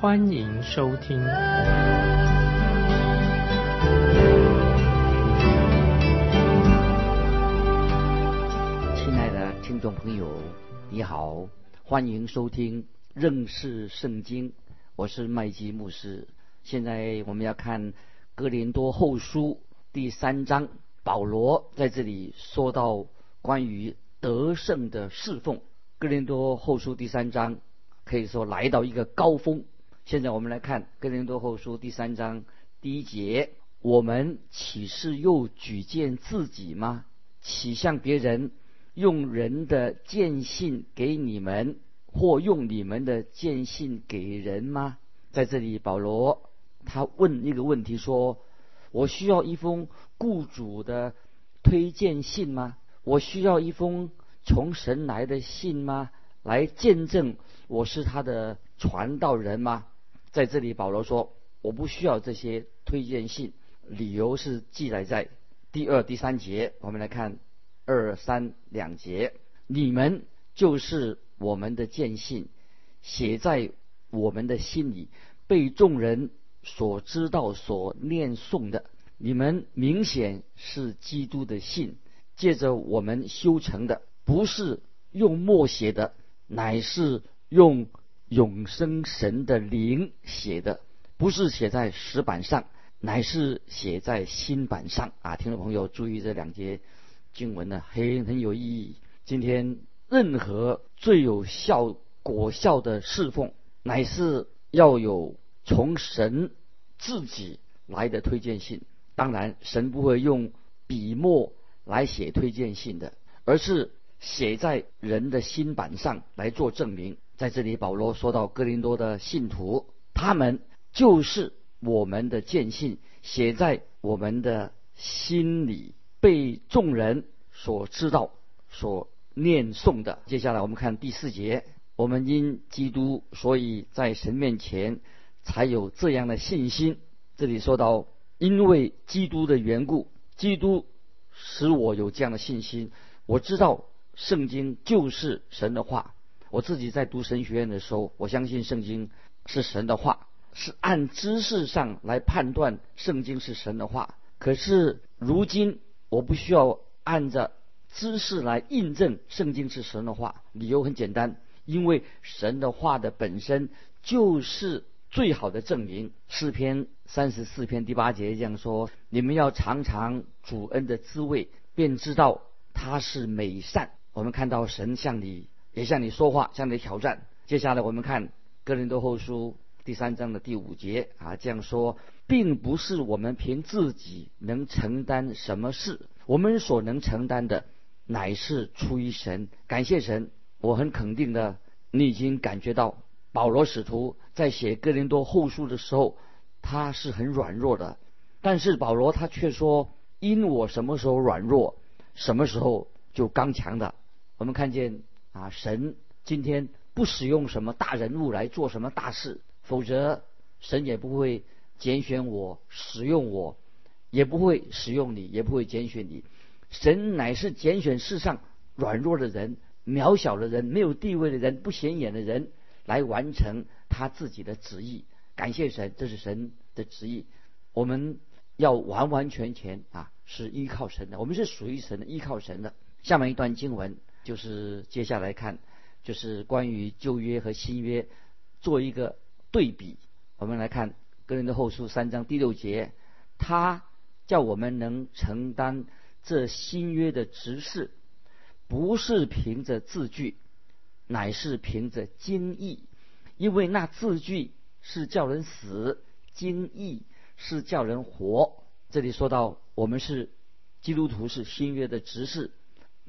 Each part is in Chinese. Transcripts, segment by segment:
欢迎收听。亲爱的听众朋友，你好，欢迎收听认识圣经，我是麦基牧师。现在我们要看哥林多后书第三章。保罗在这里说到关于得胜的侍奉，《哥林多后书》第三章可以说来到一个高峰。现在我们来看《哥林多后书》第三章第一节：我们岂是又举荐自己吗？岂向别人用人的荐信给你们，或用你们的荐信给人吗？在这里，保罗他问一个问题说。我需要一封雇主的推荐信吗？我需要一封从神来的信吗？来见证我是他的传道人吗？在这里，保罗说我不需要这些推荐信，理由是记载在第二、第三节。我们来看二三两节，你们就是我们的见信，写在我们的心里，被众人。所知道、所念诵的，你们明显是基督的信，借着我们修成的，不是用墨写的，乃是用永生神的灵写的，不是写在石板上，乃是写在新板上啊！听众朋友注意这两节经文呢，很很有意义。今天任何最有效果效的侍奉，乃是要有。从神自己来的推荐信，当然神不会用笔墨来写推荐信的，而是写在人的心板上来做证明。在这里，保罗说到哥林多的信徒，他们就是我们的见信，写在我们的心里，被众人所知道、所念诵的。接下来我们看第四节：我们因基督，所以在神面前。才有这样的信心。这里说到，因为基督的缘故，基督使我有这样的信心。我知道圣经就是神的话。我自己在读神学院的时候，我相信圣经是神的话，是按知识上来判断圣经是神的话。可是如今我不需要按着知识来印证圣经是神的话。理由很简单，因为神的话的本身就是。最好的证明，诗篇三十四篇第八节这样说：“你们要尝尝主恩的滋味，便知道他是美善。”我们看到神向你也向你说话，向你挑战。接下来我们看哥林多后书第三章的第五节啊，这样说，并不是我们凭自己能承担什么事，我们所能承担的，乃是出于神。感谢神，我很肯定的，你已经感觉到。保罗使徒在写哥林多后书的时候，他是很软弱的，但是保罗他却说：“因我什么时候软弱，什么时候就刚强的。”我们看见啊，神今天不使用什么大人物来做什么大事，否则神也不会拣选我、使用我，也不会使用你，也不会拣选你。神乃是拣选世上软弱的人、渺小的人、没有地位的人、不显眼的人。来完成他自己的旨意，感谢神，这是神的旨意。我们要完完全全啊，是依靠神的，我们是属于神的，依靠神的。下面一段经文就是接下来看，就是关于旧约和新约做一个对比。我们来看哥林的后书三章第六节，他叫我们能承担这新约的执事，不是凭着字句。乃是凭着经意，因为那字句是叫人死，经意是叫人活。这里说到我们是基督徒，是新约的执事。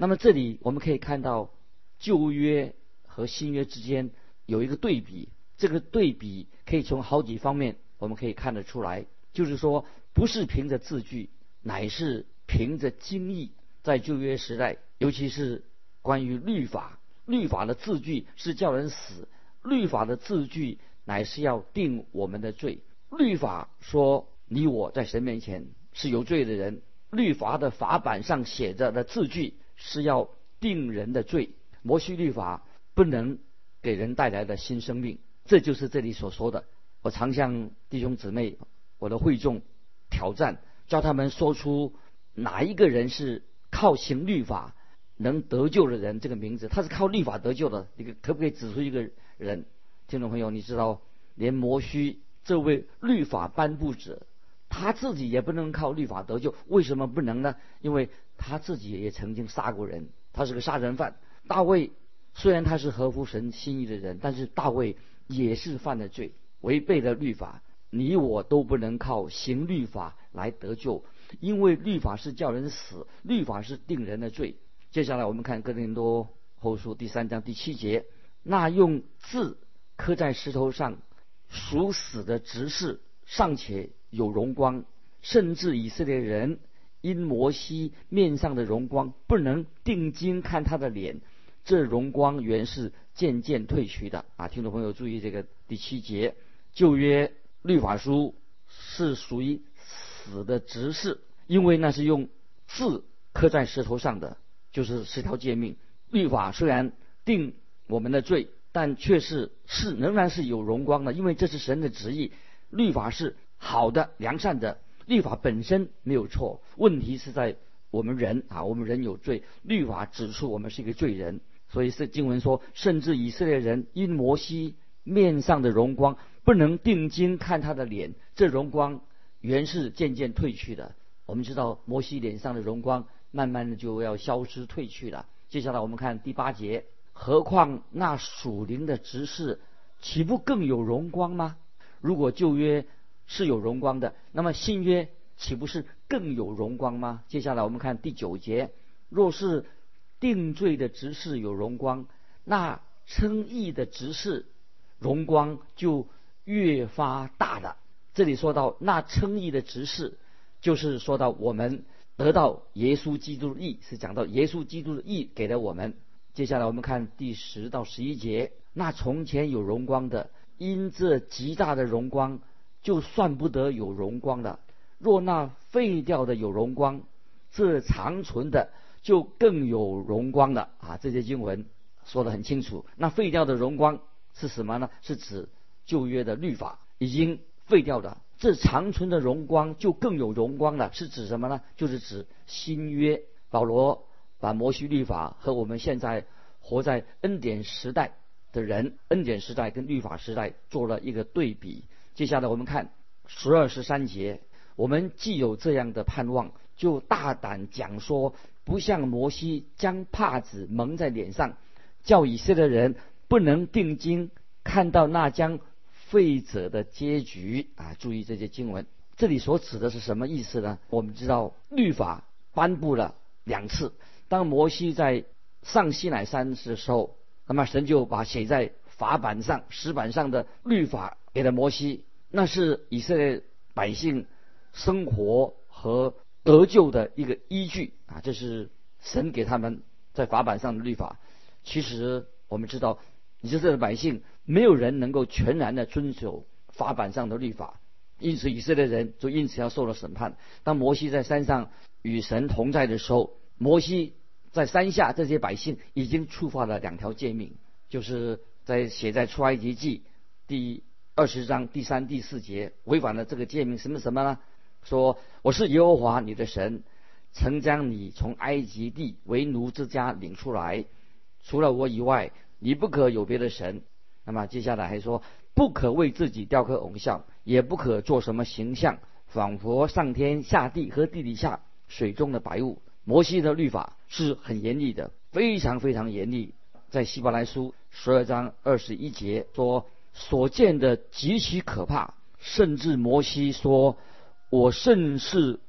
那么这里我们可以看到旧约和新约之间有一个对比，这个对比可以从好几方面我们可以看得出来，就是说不是凭着字句，乃是凭着经义。在旧约时代，尤其是关于律法，律法的字句是叫人死，律法的字句乃是要定我们的罪。律法说你我在神面前是有罪的人，律法的法版上写着的字句是要定人的罪。摩西律法不能给人带来的新生命，这就是这里所说的。我常向弟兄姊妹、我的会众挑战，叫他们说出哪一个人是。靠行律法能得救的人，这个名字他是靠律法得救的。你可不可以指出一个人？听众朋友，你知道，连摩西这位律法颁布者，他自己也不能靠律法得救。为什么不能呢？因为他自己也曾经杀过人，他是个杀人犯。大卫虽然他是合乎神心意的人，但是大卫也是犯了罪，违背了律法。你我都不能靠行律法来得救。因为律法是叫人死，律法是定人的罪。接下来我们看哥林多后书第三章第七节，那用字刻在石头上属死的执事尚且有荣光，甚至以色列人因摩西面上的荣光不能定睛看他的脸，这荣光原是渐渐褪去的。啊，听众朋友注意这个第七节，旧约律法书是属于。死的执事，因为那是用字刻在石头上的，就是十条诫命。律法虽然定我们的罪，但却是是仍然是有荣光的，因为这是神的旨意。律法是好的、良善的，律法本身没有错。问题是在我们人啊，我们人有罪，律法指出我们是一个罪人。所以是经文说，甚至以色列人因摩西面上的荣光，不能定睛看他的脸，这荣光。原是渐渐褪去的。我们知道摩西脸上的荣光，慢慢的就要消失褪去了。接下来我们看第八节，何况那属灵的执事，岂不更有荣光吗？如果旧约是有荣光的，那么新约岂不是更有荣光吗？接下来我们看第九节，若是定罪的执事有荣光，那称义的执事荣光就越发大了。这里说到那称义的执事，就是说到我们得到耶稣基督的义，是讲到耶稣基督的义给了我们。接下来我们看第十到十一节，那从前有荣光的，因这极大的荣光，就算不得有荣光了。若那废掉的有荣光，这长存的就更有荣光了。啊，这些经文说得很清楚。那废掉的荣光是什么呢？是指旧约的律法已经。废掉的这长存的荣光就更有荣光了，是指什么呢？就是指新约。保罗把摩西律法和我们现在活在恩典时代的人，恩典时代跟律法时代做了一个对比。接下来我们看十二十三节，我们既有这样的盼望，就大胆讲说，不像摩西将帕子蒙在脸上，叫以色列人不能定睛看到那将。废者的结局啊！注意这些经文，这里所指的是什么意思呢？我们知道律法颁布了两次，当摩西在上西乃山的时候，那么神就把写在法板上、石板上的律法给了摩西，那是以色列百姓生活和得救的一个依据啊！这是神给他们在法板上的律法。其实我们知道，以色列的百姓。没有人能够全然的遵守法版上的律法，因此以色列人就因此要受了审判。当摩西在山上与神同在的时候，摩西在山下，这些百姓已经触发了两条诫命，就是在写在出埃及记第一二十章第三、第四节，违反了这个诫命，什么什么呢？说我是耶和华你的神，曾将你从埃及地为奴之家领出来，除了我以外，你不可有别的神。那么接下来还说，不可为自己雕刻偶像，也不可做什么形象，仿佛上天下地和地底下水中的白雾。摩西的律法是很严厉的，非常非常严厉。在希伯来书十二章二十一节说，所见的极其可怕，甚至摩西说：“我甚是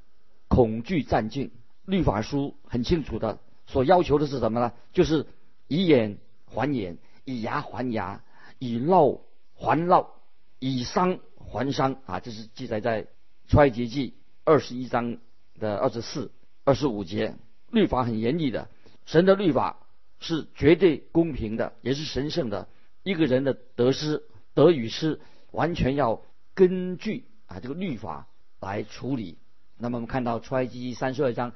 恐惧战境。”律法书很清楚的，所要求的是什么呢？就是以眼还眼，以牙还牙。以烙还烙，以伤还伤啊，这是记载在出埃及记二十一章的二十四、二十五节。律法很严厉的，神的律法是绝对公平的，也是神圣的。一个人的得失、得与失，完全要根据啊这个律法来处理。那么我们看到出埃及三十二章，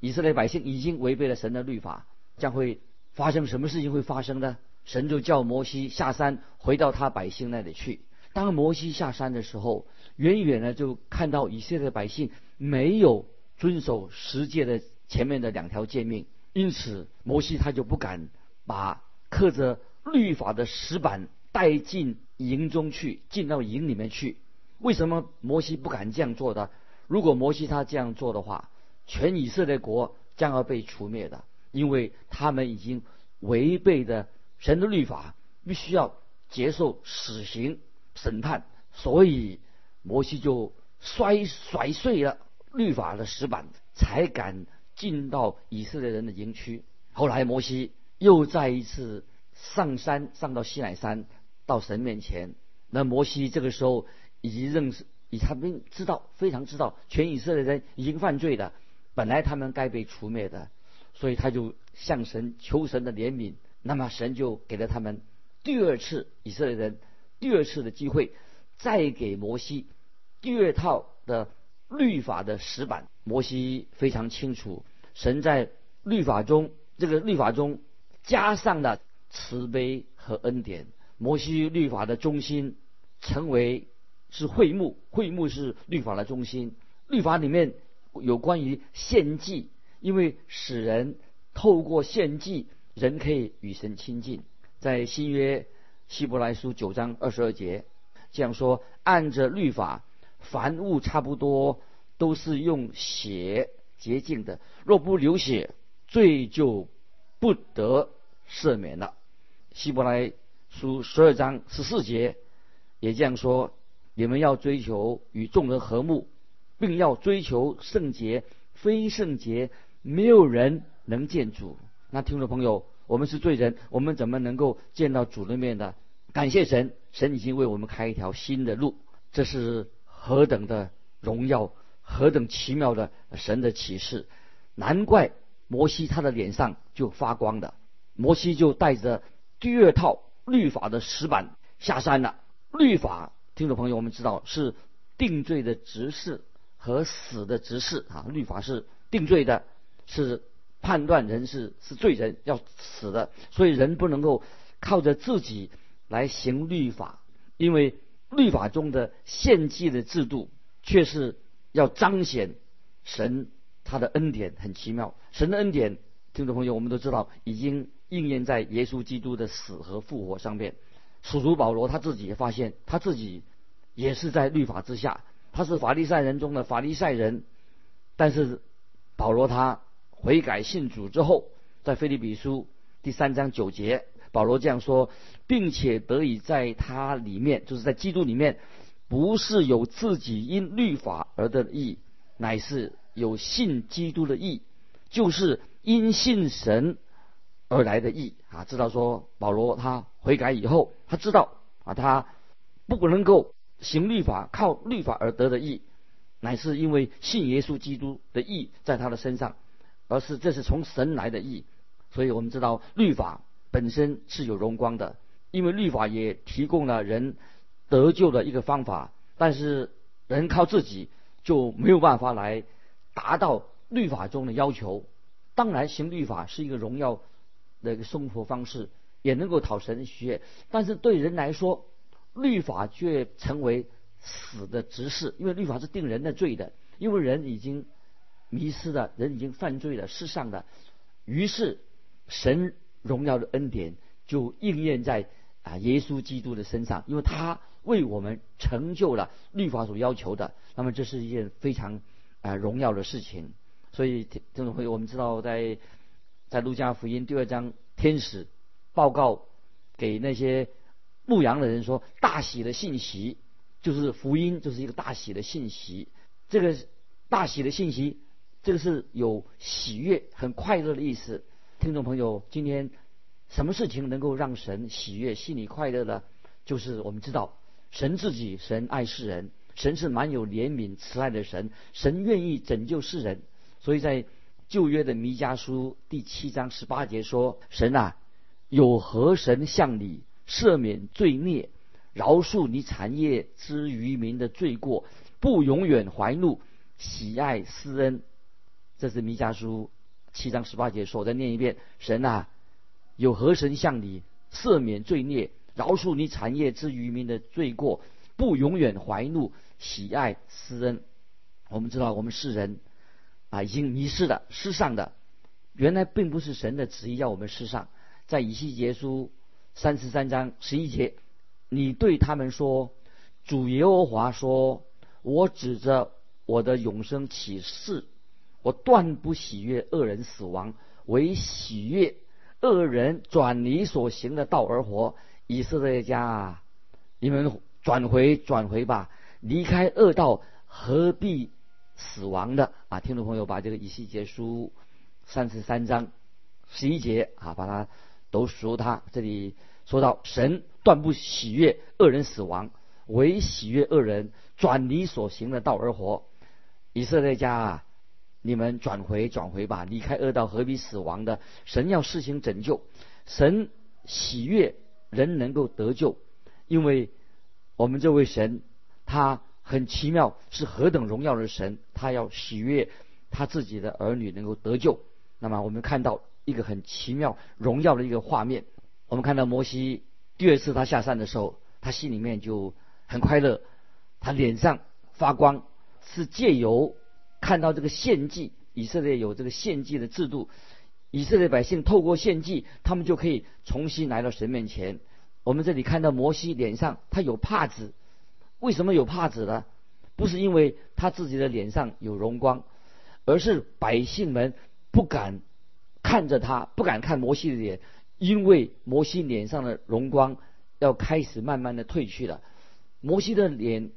以色列百姓已经违背了神的律法，将会发生什么事情会发生呢？神就叫摩西下山，回到他百姓那里去。当摩西下山的时候，远远的就看到以色列百姓没有遵守十诫的前面的两条诫命，因此摩西他就不敢把刻着律法的石板带进营中去，进到营里面去。为什么摩西不敢这样做的？如果摩西他这样做的话，全以色列国将要被除灭的，因为他们已经违背的神的律法，必须要接受死刑。审判，所以摩西就摔摔碎了律法的石板，才敢进到以色列人的营区。后来摩西又再一次上山，上到西乃山，到神面前。那摩西这个时候已经认识，以他们知道，非常知道，全以色列人已经犯罪的，本来他们该被除灭的，所以他就向神求神的怜悯。那么神就给了他们第二次以色列人。第二次的机会，再给摩西第二套的律法的石板。摩西非常清楚，神在律法中，这个律法中加上了慈悲和恩典。摩西律法的中心成为是会幕，会幕是律法的中心。律法里面有关于献祭，因为使人透过献祭，人可以与神亲近。在新约。希伯来书九章二十二节这样说：按着律法，凡物差不多都是用血洁净的，若不流血，罪就不得赦免了。希伯来书十二章十四节也这样说：你们要追求与众人和睦，并要追求圣洁，非圣洁没有人能见主。那听众朋友。我们是罪人，我们怎么能够见到主的面呢？感谢神，神已经为我们开一条新的路，这是何等的荣耀，何等奇妙的神的启示！难怪摩西他的脸上就发光的，摩西就带着第二套律法的石板下山了。律法，听众朋友，我们知道是定罪的执事和死的执事啊，律法是定罪的，是。判断人是是罪人要死的，所以人不能够靠着自己来行律法，因为律法中的献祭的制度却是要彰显神他的恩典很奇妙。神的恩典，听众朋友，我们都知道已经应验在耶稣基督的死和复活上面。使徒保罗他自己也发现，他自己也是在律法之下，他是法利赛人中的法利赛人，但是保罗他。悔改信主之后，在腓立比书第三章九节，保罗这样说，并且得以在他里面，就是在基督里面，不是有自己因律法而得的义，乃是有信基督的义，就是因信神而来的义啊！知道说保罗他悔改以后，他知道啊，他不能够行律法，靠律法而得的义，乃是因为信耶稣基督的义在他的身上。而是这是从神来的义，所以我们知道律法本身是有荣光的，因为律法也提供了人得救的一个方法。但是人靠自己就没有办法来达到律法中的要求。当然，行律法是一个荣耀的一个生活方式，也能够讨神喜悦。但是对人来说，律法却成为死的执事，因为律法是定人的罪的，因为人已经。迷失了人已经犯罪了，世上的，于是神荣耀的恩典就应验在啊耶稣基督的身上，因为他为我们成就了律法所要求的。那么这是一件非常啊荣耀的事情。所以听众朋友，我们知道在在路加福音第二章，天使报告给那些牧羊的人说，大喜的信息就是福音，就是一个大喜的信息。这个大喜的信息。这个是有喜悦、很快乐的意思。听众朋友，今天什么事情能够让神喜悦、心里快乐呢？就是我们知道神自己，神爱世人，神是蛮有怜悯、慈爱的神，神愿意拯救世人。所以在旧约的弥迦书第七章十八节说：“神啊，有何神向你赦免罪孽，饶恕你产业之渔民的罪过，不永远怀怒，喜爱施恩？”这是弥迦书七章十八节说。我再念一遍：“神啊，有何神向你赦免罪孽，饶恕你产业之渔民的罪过，不永远怀怒，喜爱施恩？”我们知道，我们世人。啊，已经迷失了，失上的，原来并不是神的旨意要我们失上。在以西结书三十三章十一节，你对他们说：“主耶和华说，我指着我的永生起誓，我断不喜悦恶人死亡，唯喜悦恶人转离所行的道而活。以色列家啊，你们转回转回吧，离开恶道，何必？”死亡的啊，听众朋友把这个以西结书三十三章十一节啊，把它都熟它。这里说到神断不喜悦恶人死亡，唯喜悦恶人转离所行的道而活。以色列家啊，你们转回转回吧，离开恶道，何必死亡的？神要施行拯救，神喜悦人能够得救，因为我们这位神他。很奇妙，是何等荣耀的神！他要喜悦他自己的儿女能够得救。那么，我们看到一个很奇妙、荣耀的一个画面。我们看到摩西第二次他下山的时候，他心里面就很快乐，他脸上发光，是借由看到这个献祭，以色列有这个献祭的制度，以色列百姓透过献祭，他们就可以重新来到神面前。我们这里看到摩西脸上他有帕子。为什么有帕子呢？不是因为他自己的脸上有荣光，而是百姓们不敢看着他，不敢看摩西的脸，因为摩西脸上的荣光要开始慢慢的褪去了。摩西的脸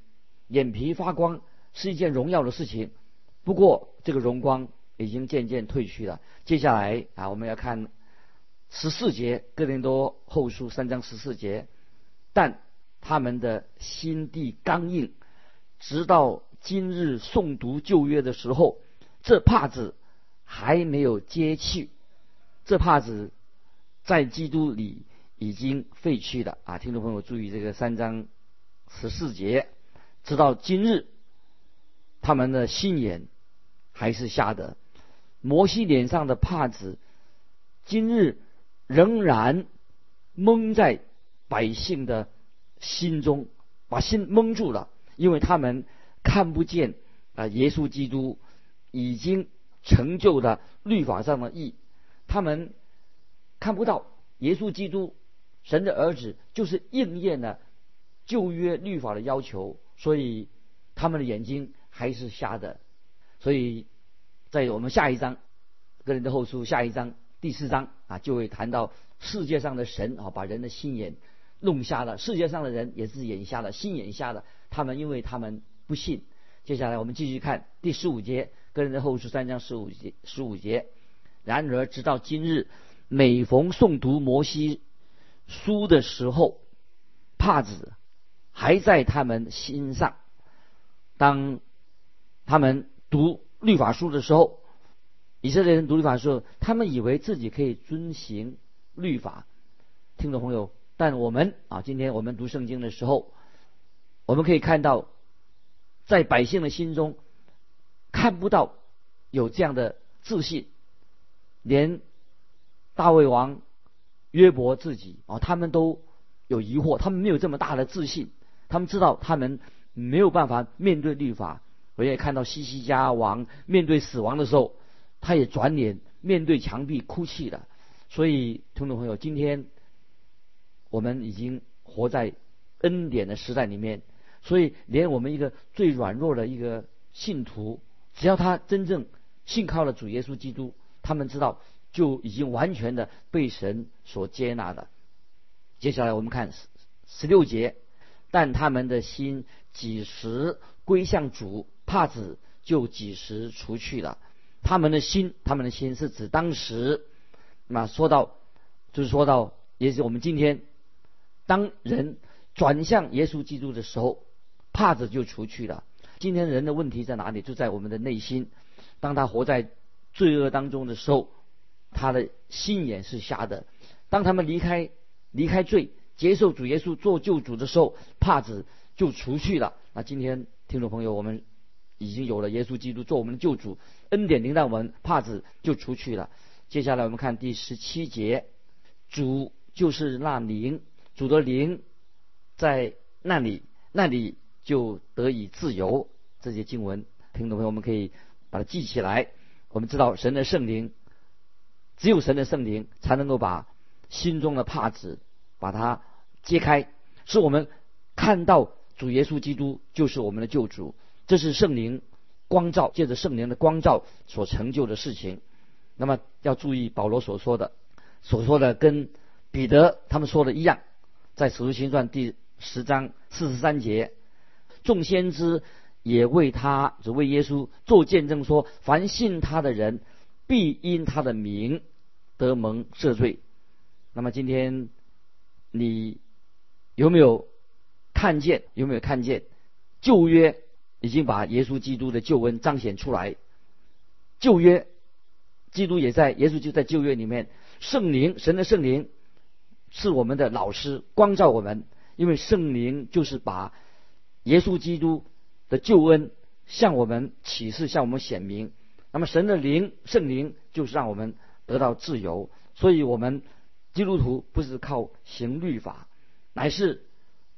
眼皮发光是一件荣耀的事情，不过这个荣光已经渐渐褪去了。接下来啊，我们要看十四节，哥林多后书三章十四节，但。他们的心地刚硬，直到今日诵读旧约的时候，这帕子还没有揭去，这帕子在基督里已经废去了啊！听众朋友注意这个三章十四节，直到今日，他们的心眼还是瞎的。摩西脸上的帕子，今日仍然蒙在百姓的。心中把心蒙住了，因为他们看不见啊，耶稣基督已经成就了律法上的义，他们看不到耶稣基督神的儿子就是应验了旧约律法的要求，所以他们的眼睛还是瞎的。所以在我们下一章个人的后书下一章第四章啊，就会谈到世界上的神啊，把人的心眼。弄瞎了，世界上的人也是眼瞎了，心眼瞎了。他们因为他们不信。接下来我们继续看第十五节，个人的后书三章十五节十五节。然而直到今日，每逢诵读摩西书的时候，帕子还在他们心上。当他们读律法书的时候，以色列人读律法书，他们以为自己可以遵行律法。听众朋友。但我们啊，今天我们读圣经的时候，我们可以看到，在百姓的心中看不到有这样的自信，连大卫王约伯自己啊，他们都有疑惑，他们没有这么大的自信，他们知道他们没有办法面对律法。我也看到西西家王面对死亡的时候，他也转脸面对墙壁哭泣了。所以，听众朋友，今天。我们已经活在恩典的时代里面，所以连我们一个最软弱的一个信徒，只要他真正信靠了主耶稣基督，他们知道就已经完全的被神所接纳的。接下来我们看十十六节，但他们的心几时归向主，帕子就几时除去了。他们的心，他们的心是指当时，那说到就是说到，也是我们今天。当人转向耶稣基督的时候，帕子就除去了。今天人的问题在哪里？就在我们的内心。当他活在罪恶当中的时候，他的心眼是瞎的。当他们离开离开罪，接受主耶稣做救主的时候，帕子就除去了。那今天听众朋友，我们已经有了耶稣基督做我们的救主，恩典临到我们，帕子就除去了。接下来我们看第十七节，主就是那灵，主的灵在那里，那里就得以自由。这些经文，听众朋友，们可以把它记起来。我们知道神的圣灵，只有神的圣灵才能够把心中的帕子把它揭开，使我们看到主耶稣基督就是我们的救主。这是圣灵光照，借着圣灵的光照所成就的事情。那么要注意保罗所说的，所说的跟彼得他们说的一样，在使徒行传第十章四十三节，众先知也为他，只为耶稣做见证，说凡信他的人，必因他的名。得蒙赦罪。那么今天你有没有看见？有没有看见旧约已经把耶稣基督的救恩彰显出来？旧约基督也在，耶稣就在旧约里面。圣灵，神的圣灵是我们的老师，光照我们。因为圣灵就是把耶稣基督的救恩向我们启示，向我们显明。那么神的灵，圣灵就是让我们。得到自由，所以我们基督徒不是靠行律法，乃是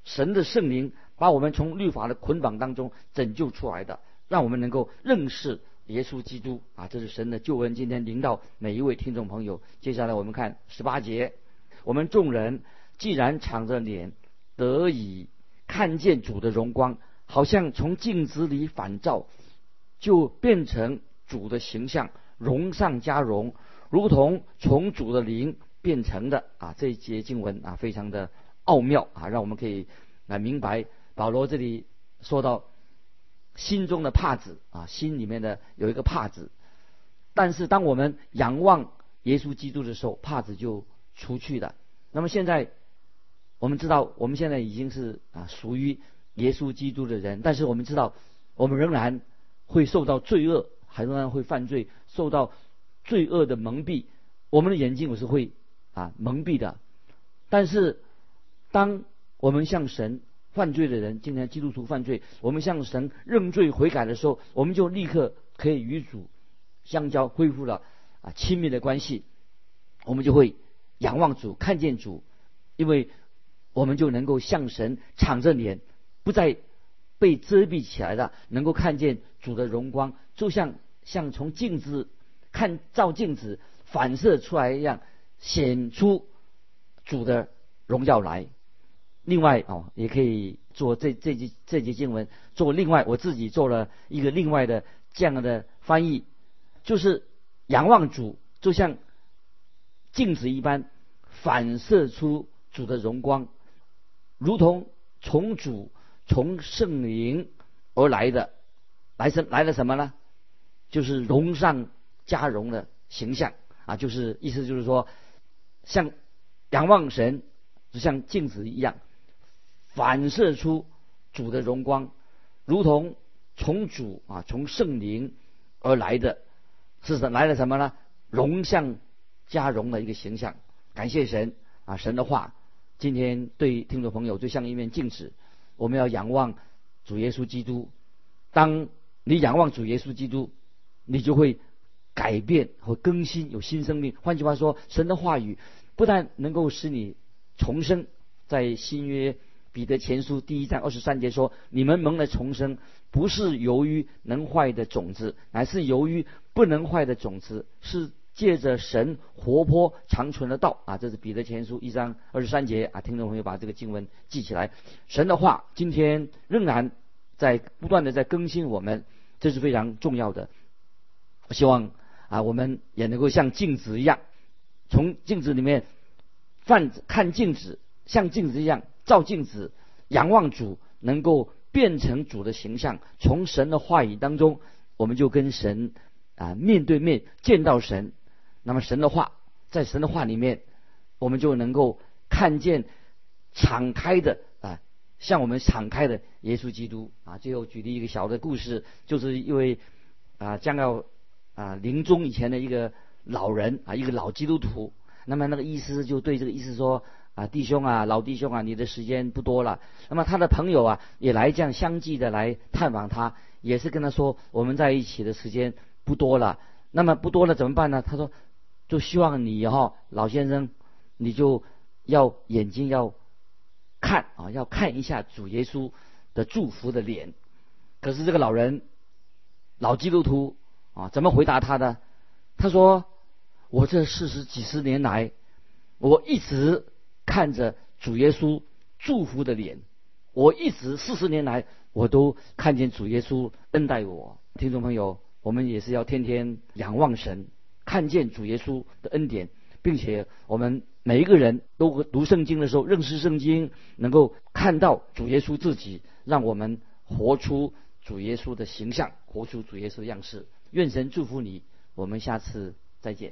神的圣灵把我们从律法的捆绑当中拯救出来的，让我们能够认识耶稣基督啊！这是神的救恩。今天领到每一位听众朋友。接下来我们看十八节：我们众人既然敞着脸得以看见主的荣光，好像从镜子里反照，就变成主的形象，荣上加荣。如同从主的灵变成的啊，这一节经文啊，非常的奥妙啊，让我们可以来明白保罗这里说到心中的帕子啊，心里面的有一个帕子，但是当我们仰望耶稣基督的时候，帕子就出去的。那么现在我们知道，我们现在已经是啊属于耶稣基督的人，但是我们知道，我们仍然会受到罪恶，还仍然会犯罪，受到。罪恶的蒙蔽，我们的眼睛我是会啊蒙蔽的。但是，当我们向神犯罪的人，今天基督徒犯罪，我们向神认罪悔改的时候，我们就立刻可以与主相交，恢复了啊亲密的关系。我们就会仰望主，看见主，因为我们就能够向神敞着脸，不再被遮蔽起来的，能够看见主的荣光，就像像从镜子。看照镜子反射出来一样，显出主的荣耀来。另外哦，也可以做这这节这节经文做另外，我自己做了一个另外的这样的翻译，就是仰望主，就像镜子一般反射出主的荣光，如同从主从圣灵而来的，来什来了什么呢？就是荣上。加荣的形象啊，就是意思就是说，像仰望神，就像镜子一样，反射出主的荣光，如同从主啊，从圣灵而来的，是什来了什么呢？荣相加荣的一个形象。感谢神啊，神的话，今天对听众朋友就像一面镜子，我们要仰望主耶稣基督。当你仰望主耶稣基督，你就会。改变和更新，有新生命。换句话说，神的话语不但能够使你重生，在新约彼得前书第一章二十三节说：“你们蒙了重生，不是由于能坏的种子，乃是由于不能坏的种子，是借着神活泼长存的道。”啊，这是彼得前书一章二十三节啊，听众朋友把这个经文记起来。神的话今天仍然在不断的在更新我们，这是非常重要的。我希望。啊，我们也能够像镜子一样，从镜子里面看看镜子，像镜子一样照镜子，仰望主，能够变成主的形象。从神的话语当中，我们就跟神啊面对面见到神。那么神的话，在神的话里面，我们就能够看见敞开的啊向我们敞开的耶稣基督啊。最后举例一个小的故事，就是因为啊将要啊临终以前的一个老人啊，一个老基督徒。那么那个医师就对这个医师说啊，弟兄啊，老弟兄啊，你的时间不多了。那么他的朋友啊也来这样相继的来探访他，也是跟他说我们在一起的时间不多了。那么不多了怎么办呢？他说就希望你哈老先生，你就要眼睛要看啊，要看一下主耶稣的祝福的脸。可是这个老人老基督徒啊，怎么回答他的？他说。我这四十几十年来，我一直看着主耶稣祝福的脸，我一直四十年来我都看见主耶稣恩待我。听众朋友，我们也是要天天仰望神，看见主耶稣的恩典，并且我们每一个人都读圣经的时候认识圣经，能够看到主耶稣自己，让我们活出主耶稣的形象，活出主耶稣的样式。愿神祝福你，我们下次。再见。